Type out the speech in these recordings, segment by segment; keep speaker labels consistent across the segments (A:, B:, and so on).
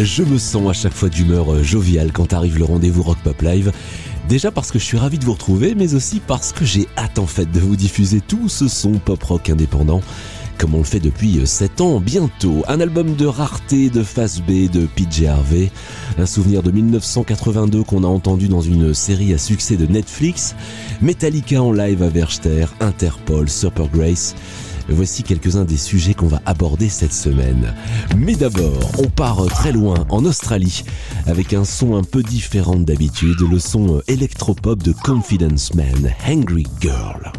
A: Je me sens à chaque fois d'humeur euh, joviale quand arrive le rendez-vous Rock Pop Live. Déjà parce que je suis ravi de vous retrouver, mais aussi parce que j'ai hâte en fait de vous diffuser tout ce son pop rock indépendant, comme on le fait depuis 7 euh, ans bientôt. Un album de rareté de Face B de PJ Harvey, un souvenir de 1982 qu'on a entendu dans une série à succès de Netflix, Metallica en live à Verster, Interpol, Super Grace. Voici quelques-uns des sujets qu'on va aborder cette semaine. Mais d'abord, on part très loin, en Australie, avec un son un peu différent d'habitude, le son électropop de Confidence Man, Hungry Girl.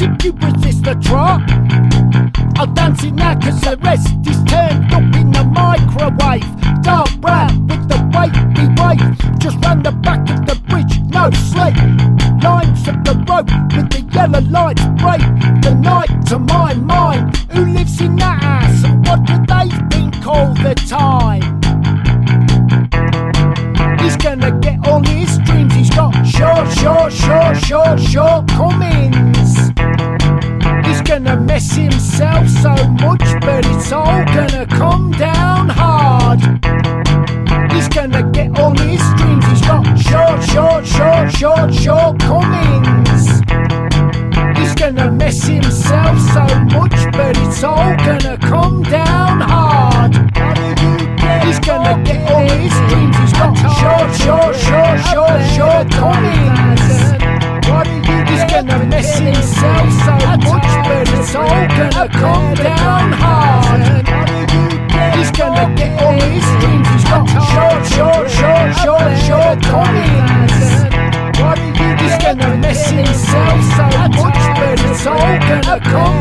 B: If you resist the trot. I'll dance it now cause the rest is turned up in the microwave. Dark brown with the wavy wave. Just round the back of the bridge, no sleep. Lines of the road with the yellow lights break the night to my mind. Who lives in that house and what do they think all the time? He's gonna get all his dreams. He's got short, short, short, short, short Cummings. Gonna mess himself so much, but it's all gonna come down hard. He's gonna get all his dreams. He's got short, short, short, short, short Cummings. He's gonna mess himself so much, but it's all gonna come down hard. He's gonna get all his dreams. He's got short, short, short, short, short it's all gonna come down hard.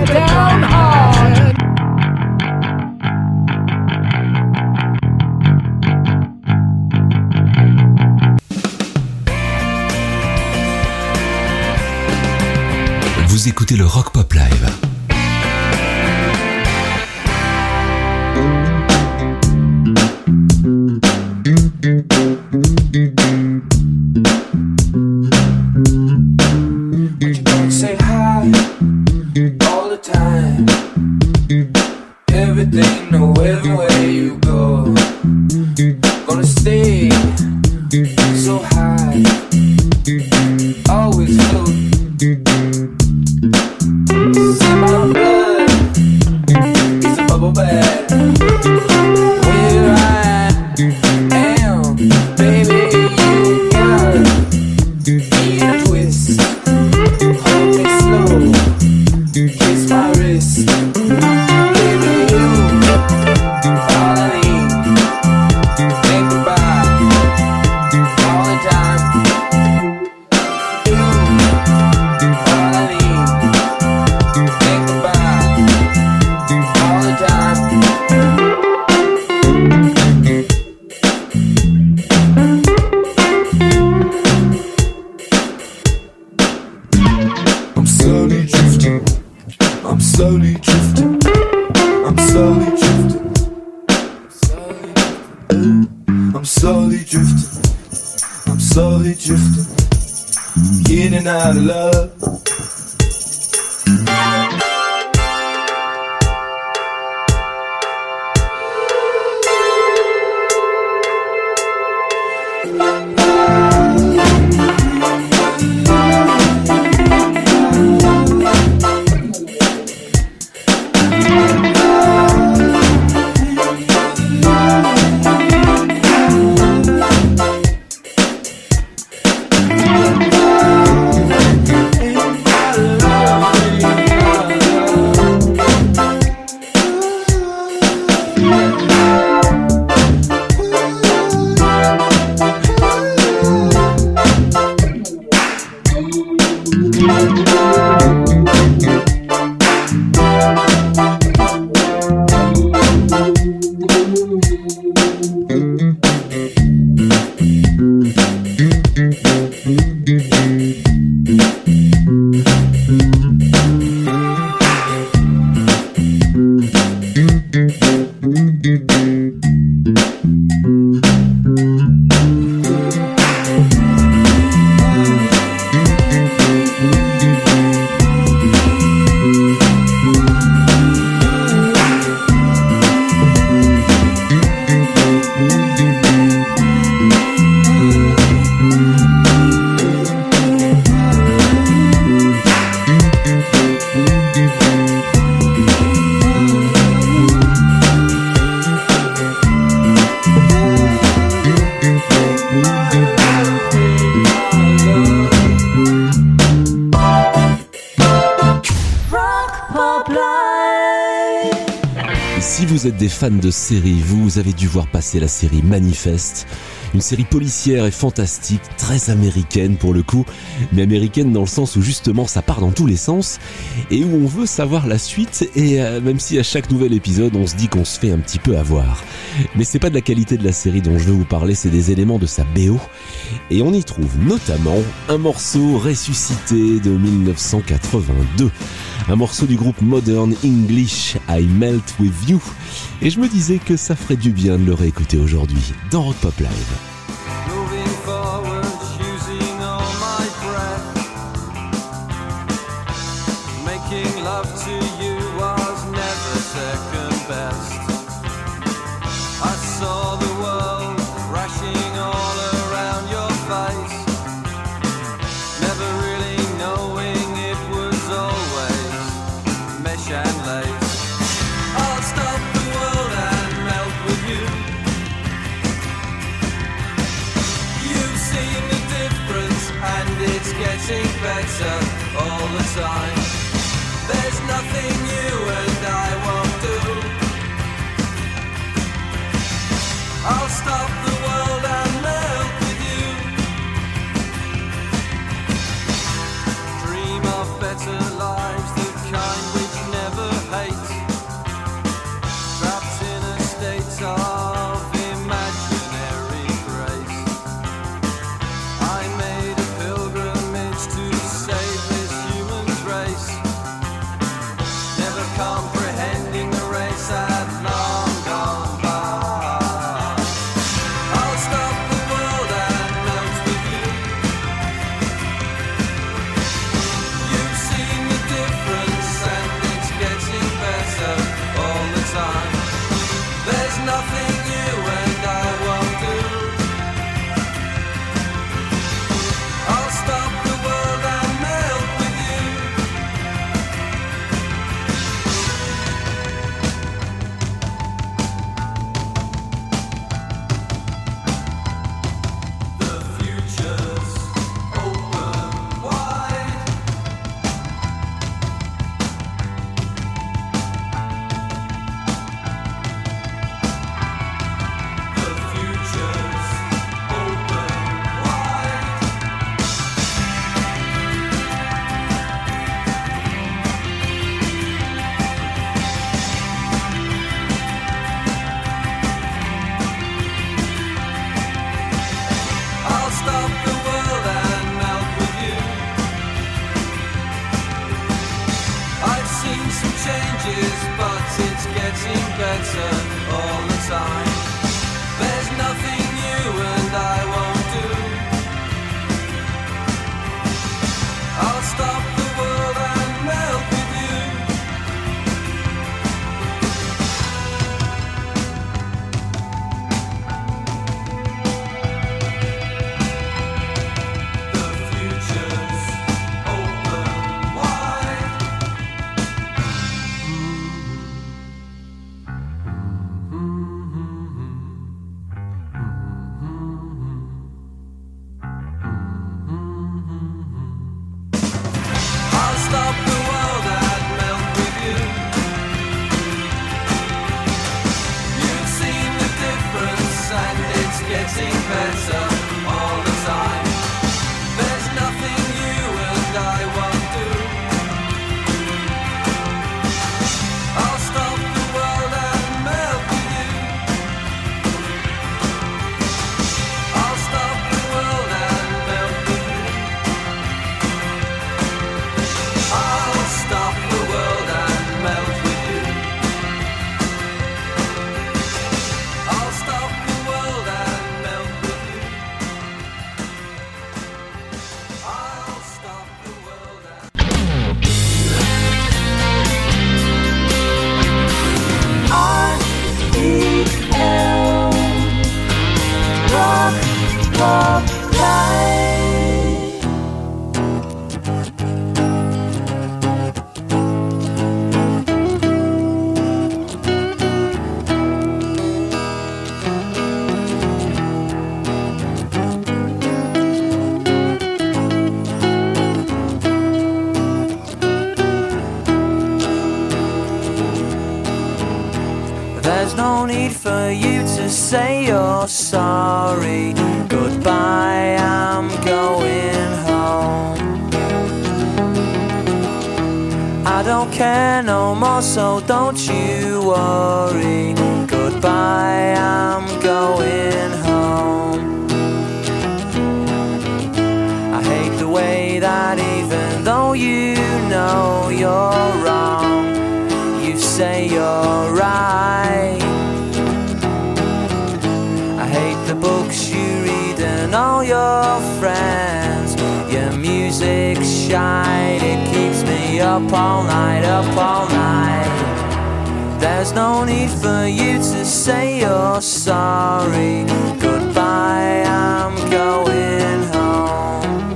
B: Down hard.
C: Vous écoutez le Rock Pop Live.
D: All the time. Everything, know everywhere
E: Fans de séries, vous avez dû voir passer la série Manifeste. Une série policière et fantastique, très américaine pour le coup, mais américaine dans le sens où justement ça part dans tous les sens et où on veut savoir la suite et euh, même si à chaque nouvel épisode on se dit qu'on se fait un petit peu avoir. Mais c'est pas de la qualité de la série dont je veux vous parler, c'est des éléments de sa BO et on y trouve notamment un morceau ressuscité de 1982 un morceau du groupe Modern English, I Melt With You. Et je me disais que ça ferait du bien de le réécouter aujourd'hui dans Rock Pop Live.
F: All
G: night, up all night. There's no need for you to say you're sorry. Goodbye, I'm going home.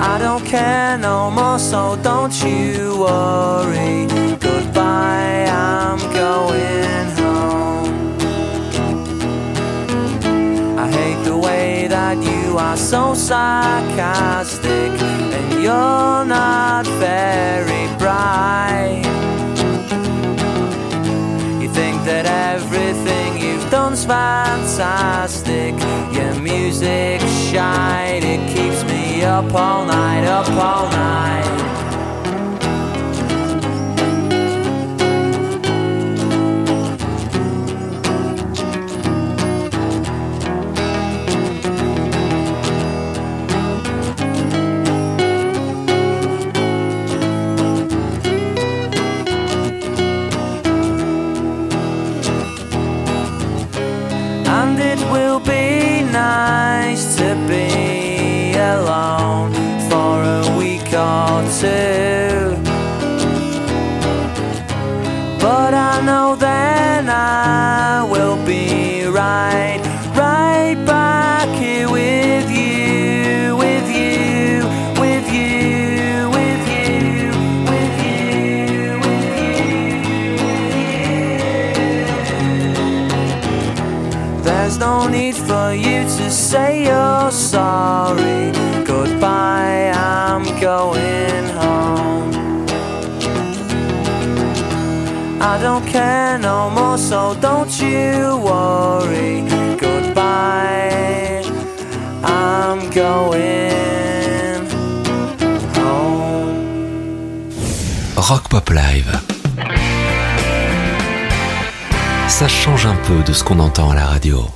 G: I don't care no more, so don't you worry. Goodbye, I'm going home. I hate the way that you are so sarcastic you're not very bright. You think that everything you've done's fantastic. Your music shine, it keeps me up all night, up all night. Or. But I know then I will be right, right back here with you, with you, with you, with you, with you, with you. There's no need for you to say you're sorry. Goodbye, I'm going I don't care no more, so don't you worry. Goodbye, I'm going home.
C: Rock Pop Live. Ça change un peu de ce qu'on entend à la radio.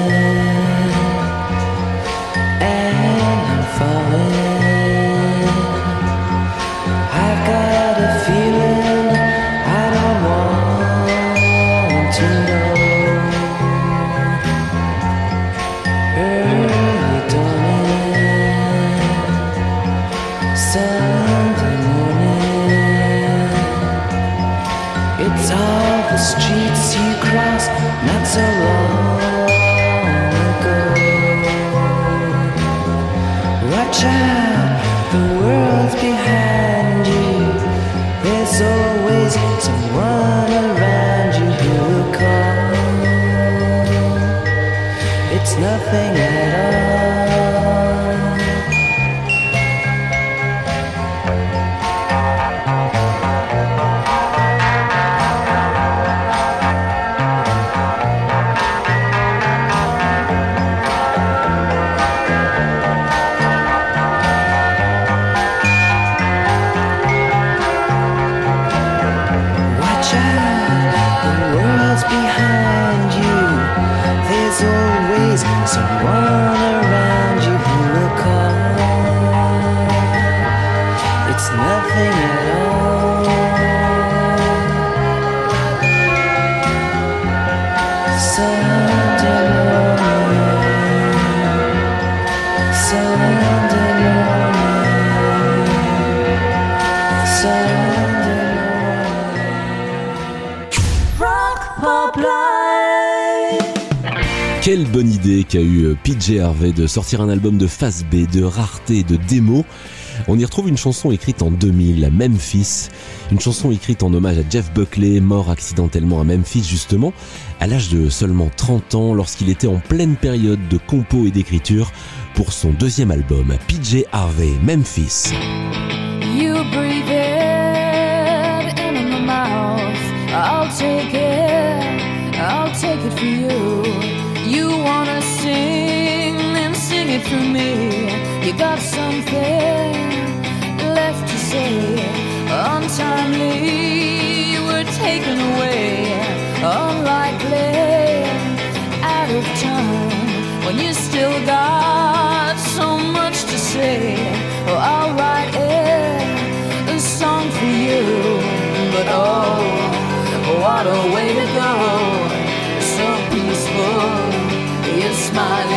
C: qu'a eu euh, PJ Harvey de sortir un album de face B, de rareté, de démo. On y retrouve une chanson écrite en 2000 à Memphis, une chanson écrite en hommage à Jeff Buckley, mort accidentellement à Memphis justement, à l'âge de seulement 30 ans lorsqu'il était en pleine période de compo et d'écriture pour son deuxième album, PJ Harvey, Memphis.
H: Sing, then sing it for me. You got something left to say. Untimely, you were taken away. Unlikely, out of time. When you still got so much to say. Oh, I'll write a song for you. But oh, what a way to go. my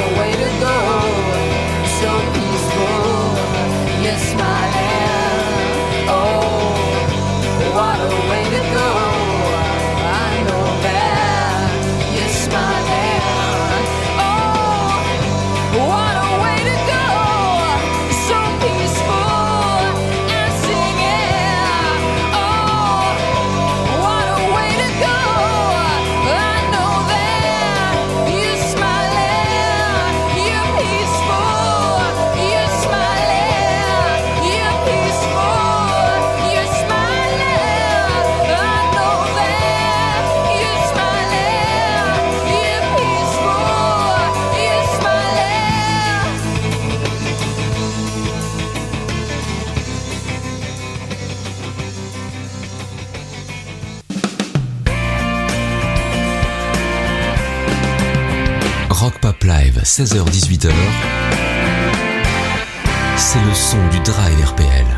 H: away
C: 16h-18h. C'est le son du Drive RPL.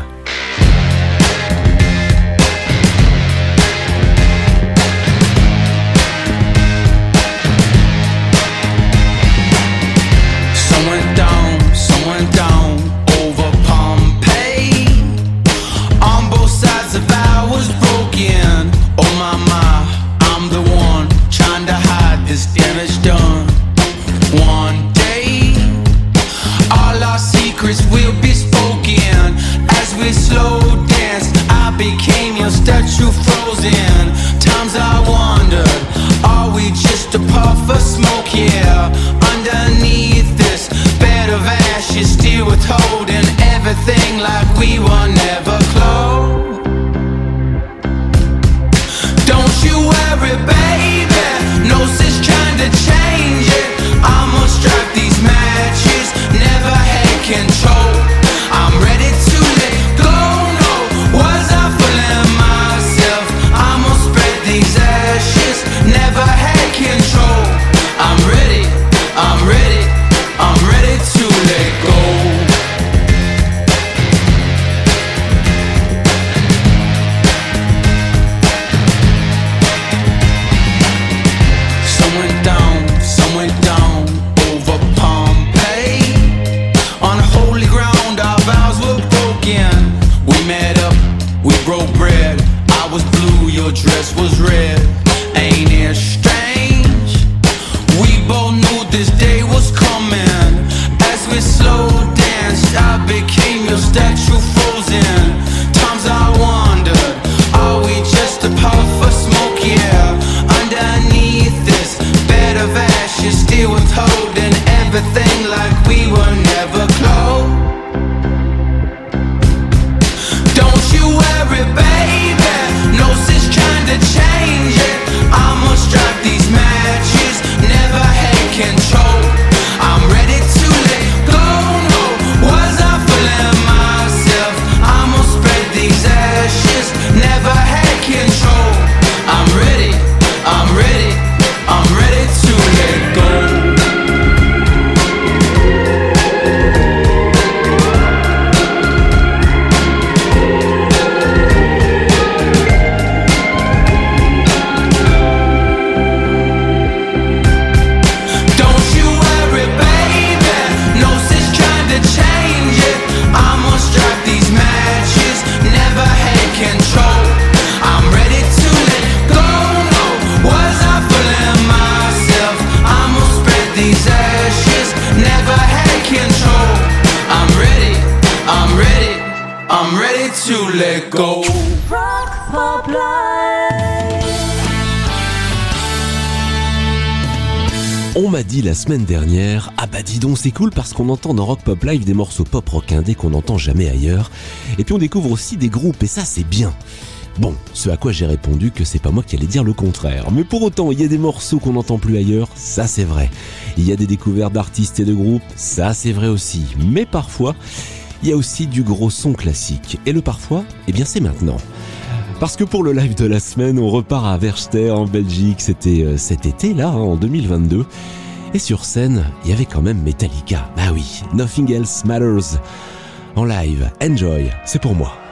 I: M'a dit la semaine dernière, ah bah dis donc c'est cool parce qu'on entend dans Rock Pop Live des morceaux pop rock indé qu'on n'entend jamais ailleurs. Et puis on découvre aussi des groupes et ça c'est bien. Bon, ce à quoi j'ai répondu que c'est pas moi qui allais dire le contraire. Mais pour autant, il y a des morceaux qu'on n'entend plus ailleurs, ça c'est vrai. Il y a des découvertes d'artistes et de groupes, ça c'est vrai aussi. Mais parfois, il y a aussi du gros son classique. Et le parfois, eh bien c'est maintenant. Parce que pour le live de la semaine, on repart à Verster en Belgique, c'était euh, cet été là, hein, en 2022. Et sur scène, il y avait quand même Metallica. Bah oui, Nothing Else Matters. En live, enjoy, c'est pour moi.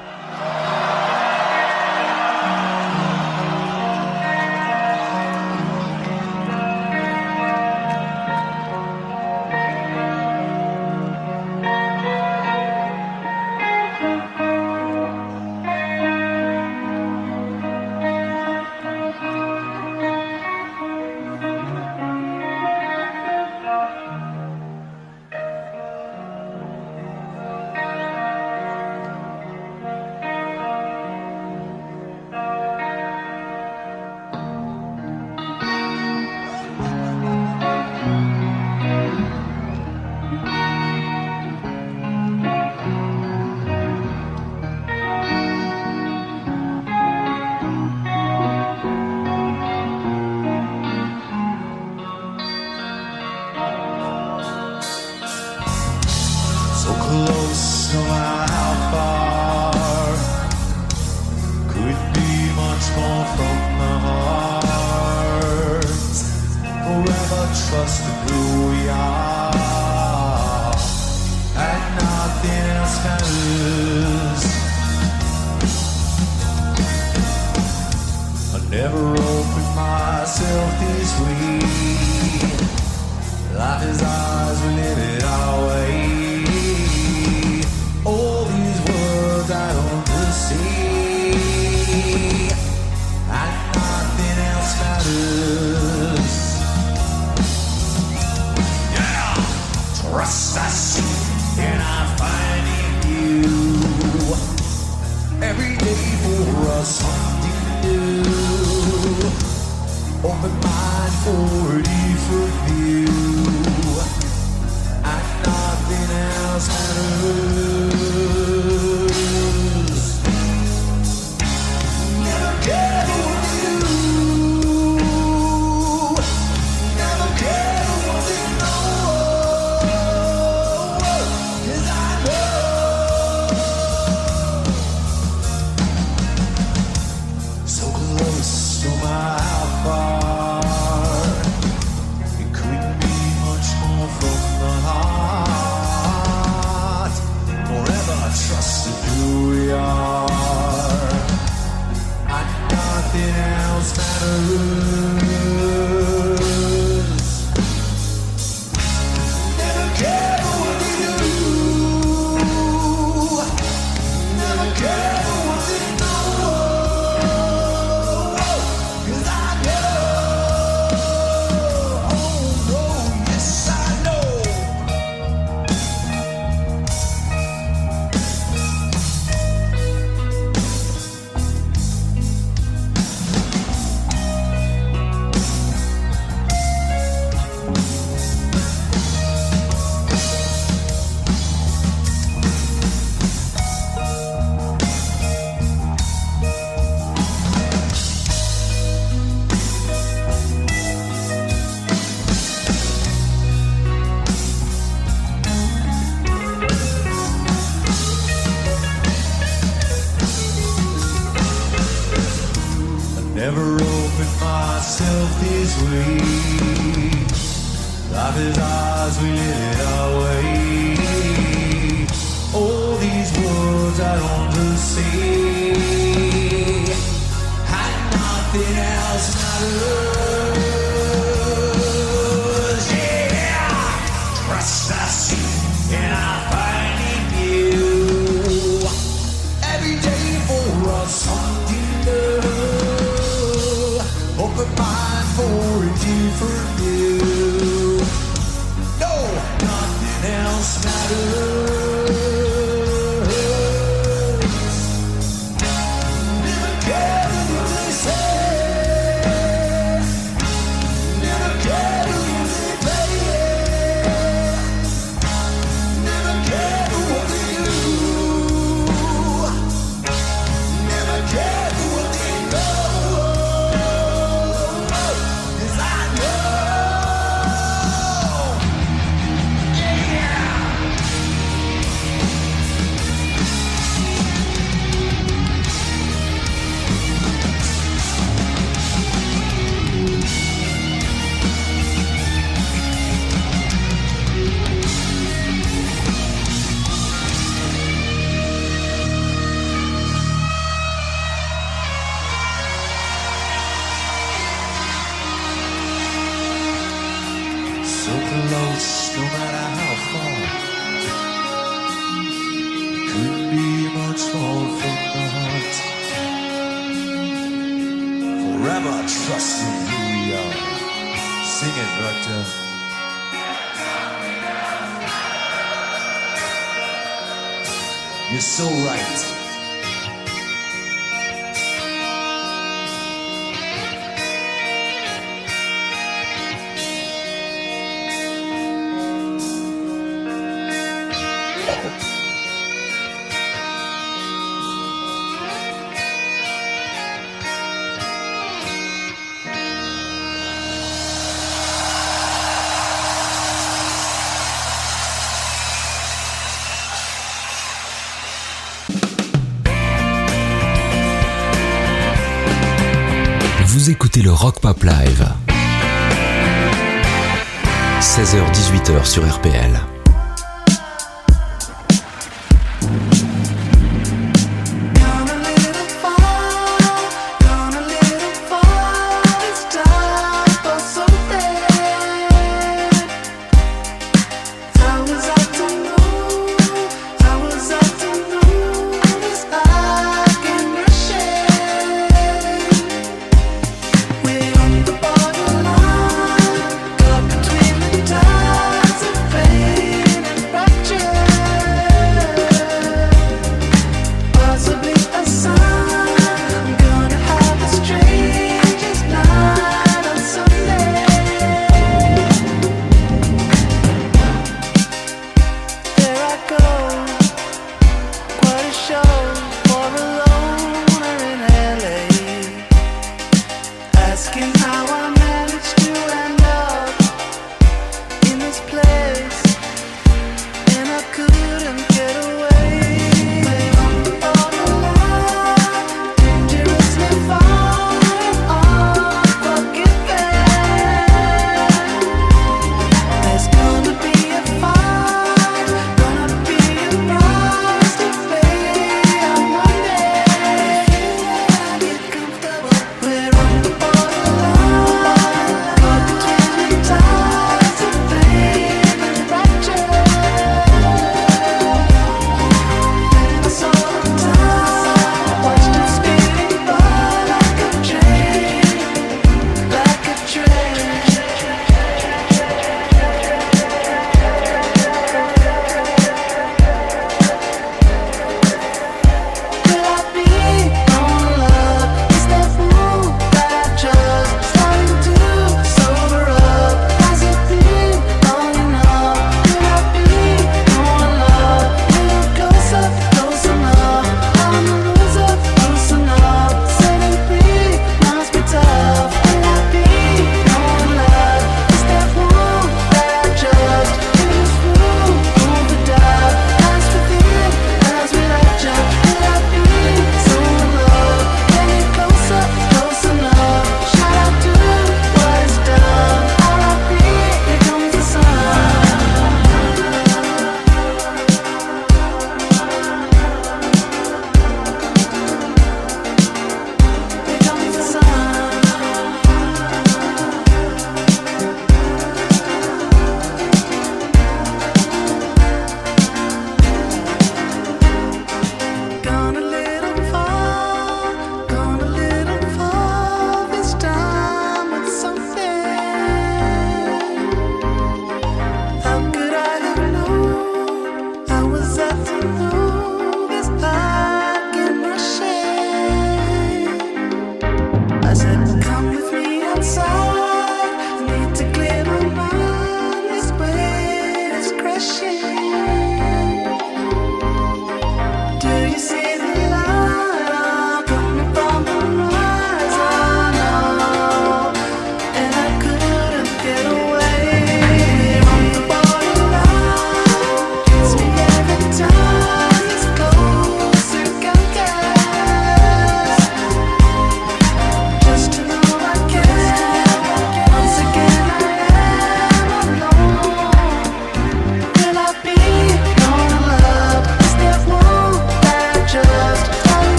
J: 16h-18h sur RPL.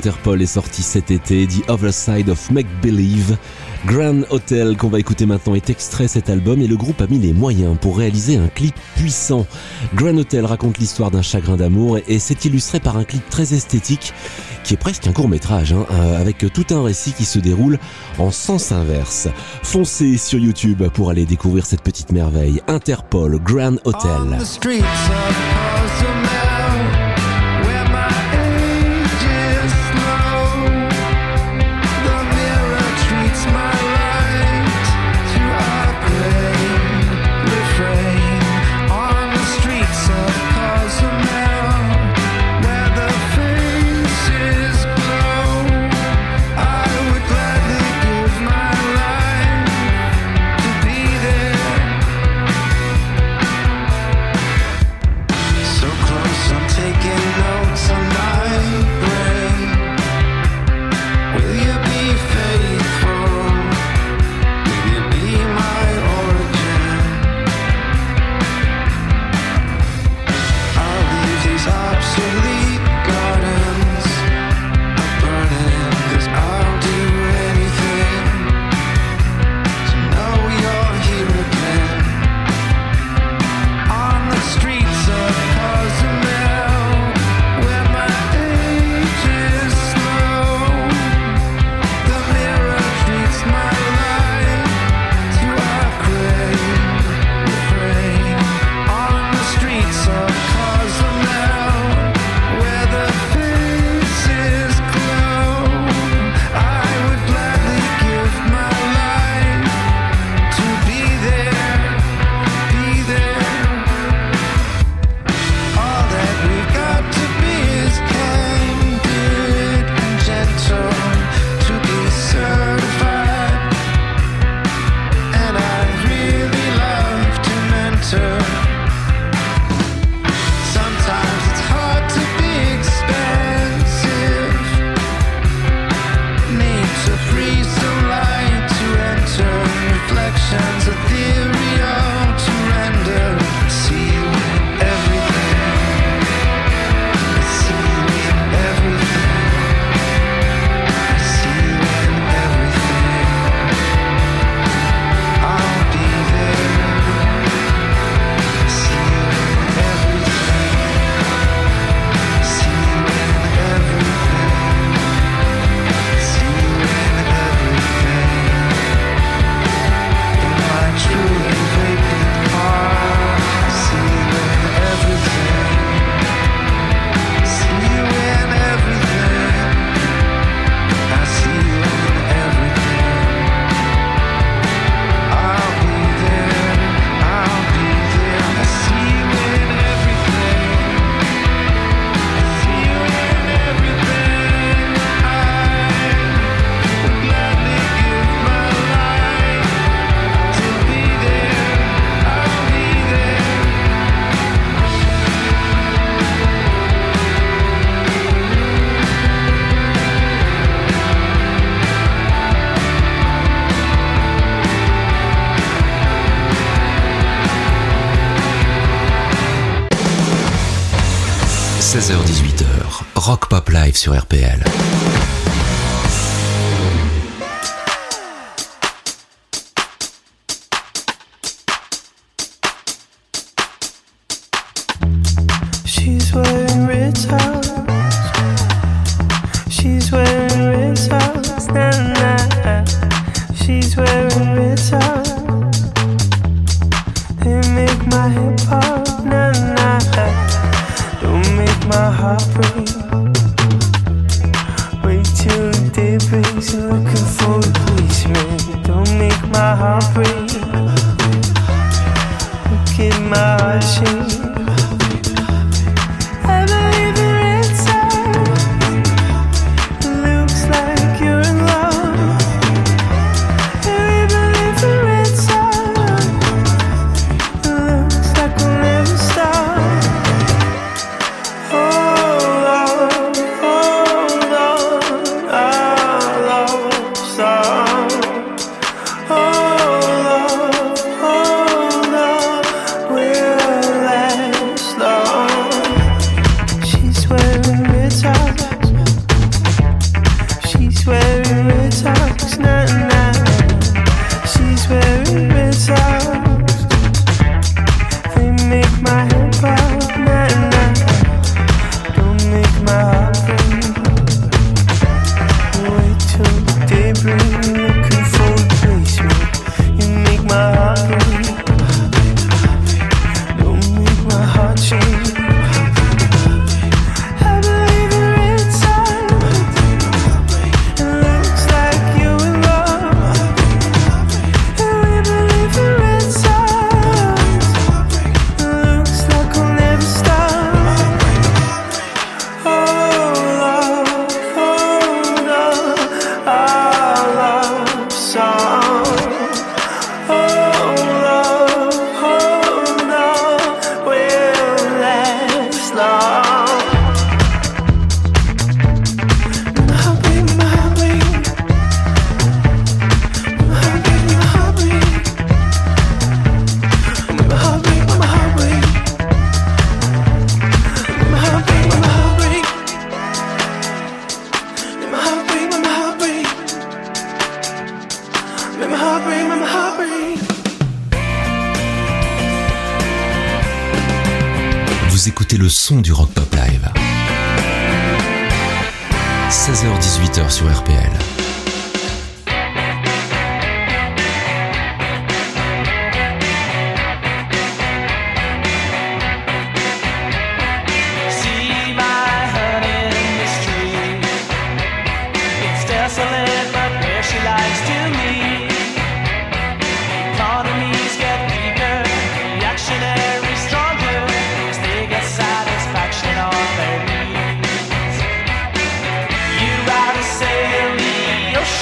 K: Interpol est sorti cet été, The Other Side of Make Believe. Grand Hotel qu'on va écouter maintenant est extrait cet album et le groupe a mis les moyens pour réaliser un clip puissant. Grand Hotel raconte l'histoire d'un chagrin d'amour et c'est illustré par un clip très esthétique qui est presque un court métrage, hein, euh, avec tout un récit qui se déroule en sens inverse. Foncez sur YouTube pour aller découvrir cette petite merveille. Interpol, Grand Hotel. Pop Live sur RPL.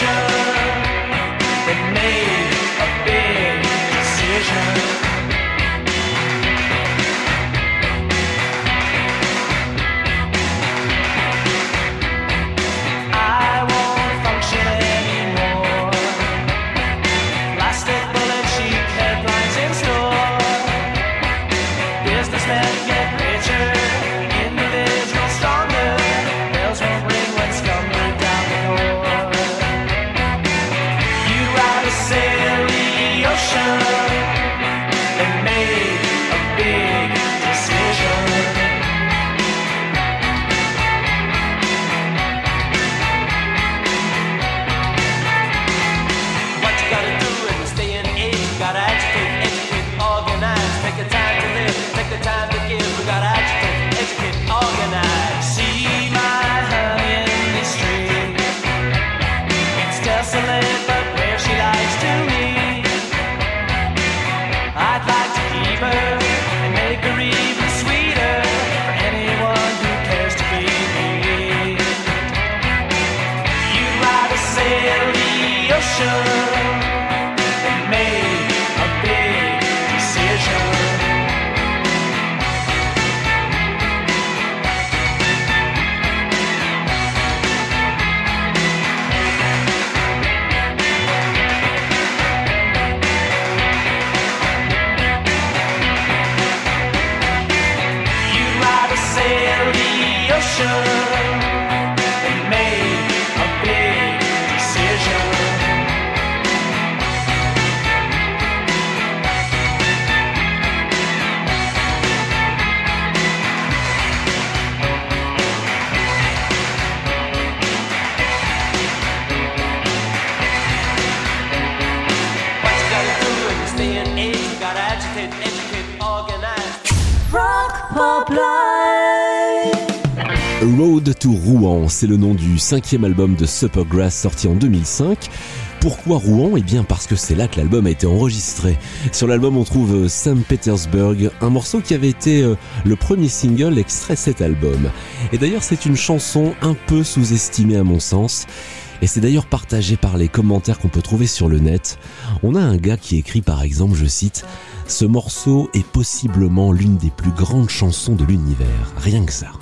H: Revolution.
C: Road to Rouen, c'est le nom du cinquième album de Supergrass sorti en 2005. Pourquoi Rouen? Eh bien parce que c'est là que l'album a été enregistré. Sur l'album on trouve euh, Sam Petersburg, un morceau qui avait été euh, le premier single extrait cet album. Et d'ailleurs c'est une chanson un peu sous-estimée à mon sens. Et c'est d'ailleurs partagé par les commentaires qu'on peut trouver sur le net. On a un gars qui écrit par exemple, je cite, Ce morceau est possiblement l'une des plus grandes chansons de l'univers. Rien que ça.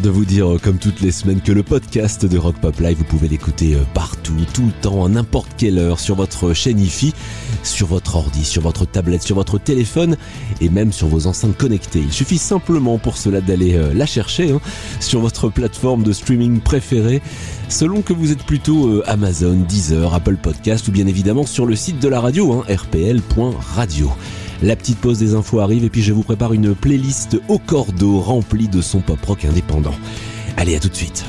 C: de vous dire, euh, comme toutes les semaines, que le podcast de Rock Pop Live, vous pouvez l'écouter euh, partout, tout le temps, à n'importe quelle heure, sur votre chaîne IFI, sur votre ordi, sur votre tablette, sur votre téléphone et même sur vos enceintes connectées. Il suffit simplement pour cela d'aller euh, la chercher hein, sur votre plateforme de streaming préférée, selon que vous êtes plutôt Amazon, Deezer, Apple Podcast ou bien évidemment sur le site de la radio, hein, rpl.radio. La petite pause des infos arrive et puis je vous prépare une playlist au cordeau remplie de son pop rock indépendant. Allez, à tout de suite.